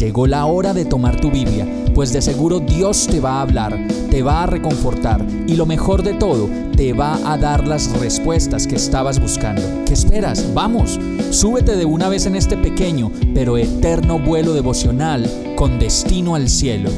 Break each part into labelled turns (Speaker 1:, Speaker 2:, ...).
Speaker 1: Llegó la hora de tomar tu Biblia, pues de seguro Dios te va a hablar, te va a reconfortar y lo mejor de todo, te va a dar las respuestas que estabas buscando. ¿Qué esperas? Vamos, súbete de una vez en este pequeño pero eterno vuelo devocional con destino al cielo.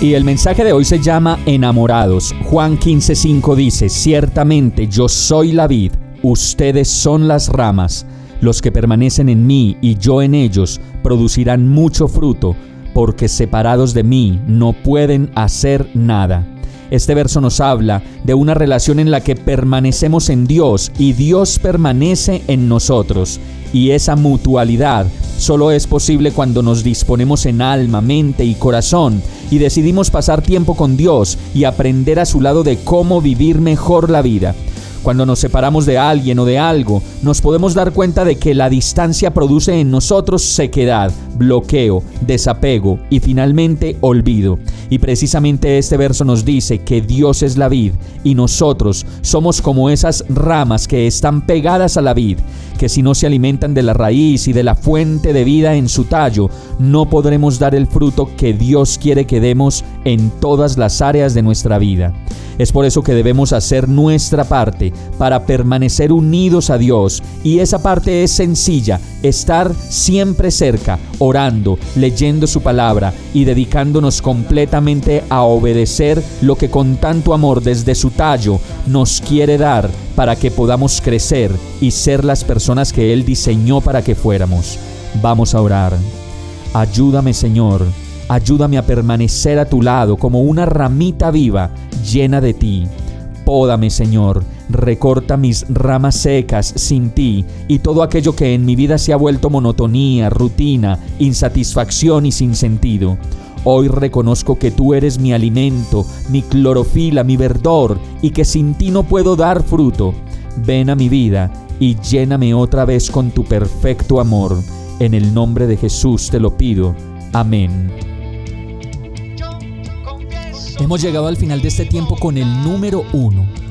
Speaker 1: Y el mensaje de hoy se llama Enamorados. Juan 15:5 dice, Ciertamente yo soy la vid, ustedes son las ramas. Los que permanecen en mí y yo en ellos producirán mucho fruto, porque separados de mí no pueden hacer nada. Este verso nos habla de una relación en la que permanecemos en Dios y Dios permanece en nosotros. Y esa mutualidad solo es posible cuando nos disponemos en alma, mente y corazón y decidimos pasar tiempo con Dios y aprender a su lado de cómo vivir mejor la vida. Cuando nos separamos de alguien o de algo, nos podemos dar cuenta de que la distancia produce en nosotros sequedad, bloqueo, desapego y finalmente olvido. Y precisamente este verso nos dice que Dios es la vid y nosotros somos como esas ramas que están pegadas a la vid, que si no se alimentan de la raíz y de la fuente de vida en su tallo, no podremos dar el fruto que Dios quiere que demos en todas las áreas de nuestra vida. Es por eso que debemos hacer nuestra parte para permanecer unidos a Dios y esa parte es sencilla, estar siempre cerca, orando, leyendo su palabra y dedicándonos completamente a obedecer lo que con tanto amor desde su tallo nos quiere dar para que podamos crecer y ser las personas que Él diseñó para que fuéramos. Vamos a orar. Ayúdame Señor, ayúdame a permanecer a tu lado como una ramita viva llena de ti. Pódame, Señor, recorta mis ramas secas sin ti y todo aquello que en mi vida se ha vuelto monotonía, rutina, insatisfacción y sin sentido. Hoy reconozco que tú eres mi alimento, mi clorofila, mi verdor y que sin ti no puedo dar fruto. Ven a mi vida y lléname otra vez con tu perfecto amor. En el nombre de Jesús te lo pido. Amén. Hemos llegado al final de este tiempo con el número uno.